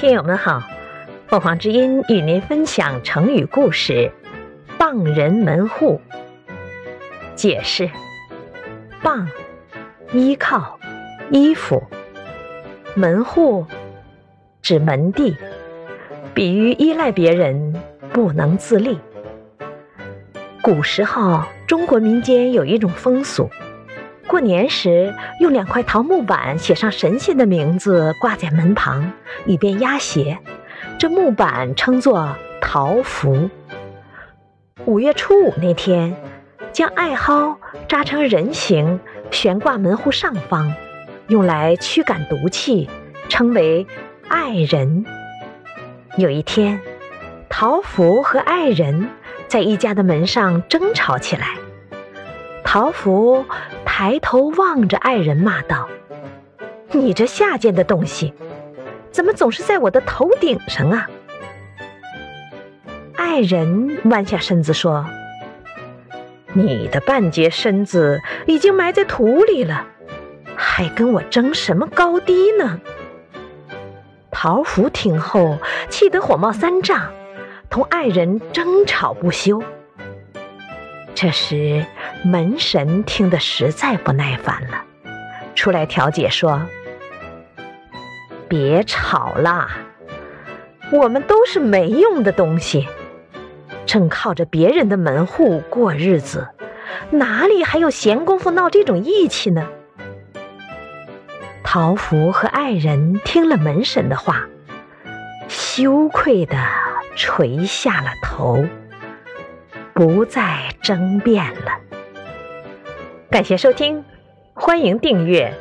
听友们好，凤凰之音与您分享成语故事“傍人门户”。解释：傍，依靠，依附；门户，指门第，比喻依赖别人，不能自立。古时候，中国民间有一种风俗。过年时，用两块桃木板写上神仙的名字，挂在门旁，以便压邪。这木板称作桃符。五月初五那天，将艾蒿扎成人形，悬挂门户上方，用来驱赶毒气，称为艾人。有一天，桃符和艾人在一家的门上争吵起来。桃符抬头望着爱人，骂道：“你这下贱的东西，怎么总是在我的头顶上啊？”爱人弯下身子说：“你的半截身子已经埋在土里了，还跟我争什么高低呢？”桃符听后气得火冒三丈，同爱人争吵不休。这时，门神听得实在不耐烦了，出来调解说：“别吵啦，我们都是没用的东西，正靠着别人的门户过日子，哪里还有闲工夫闹这种义气呢？”桃符和爱人听了门神的话，羞愧的垂下了头。不再争辩了。感谢收听，欢迎订阅。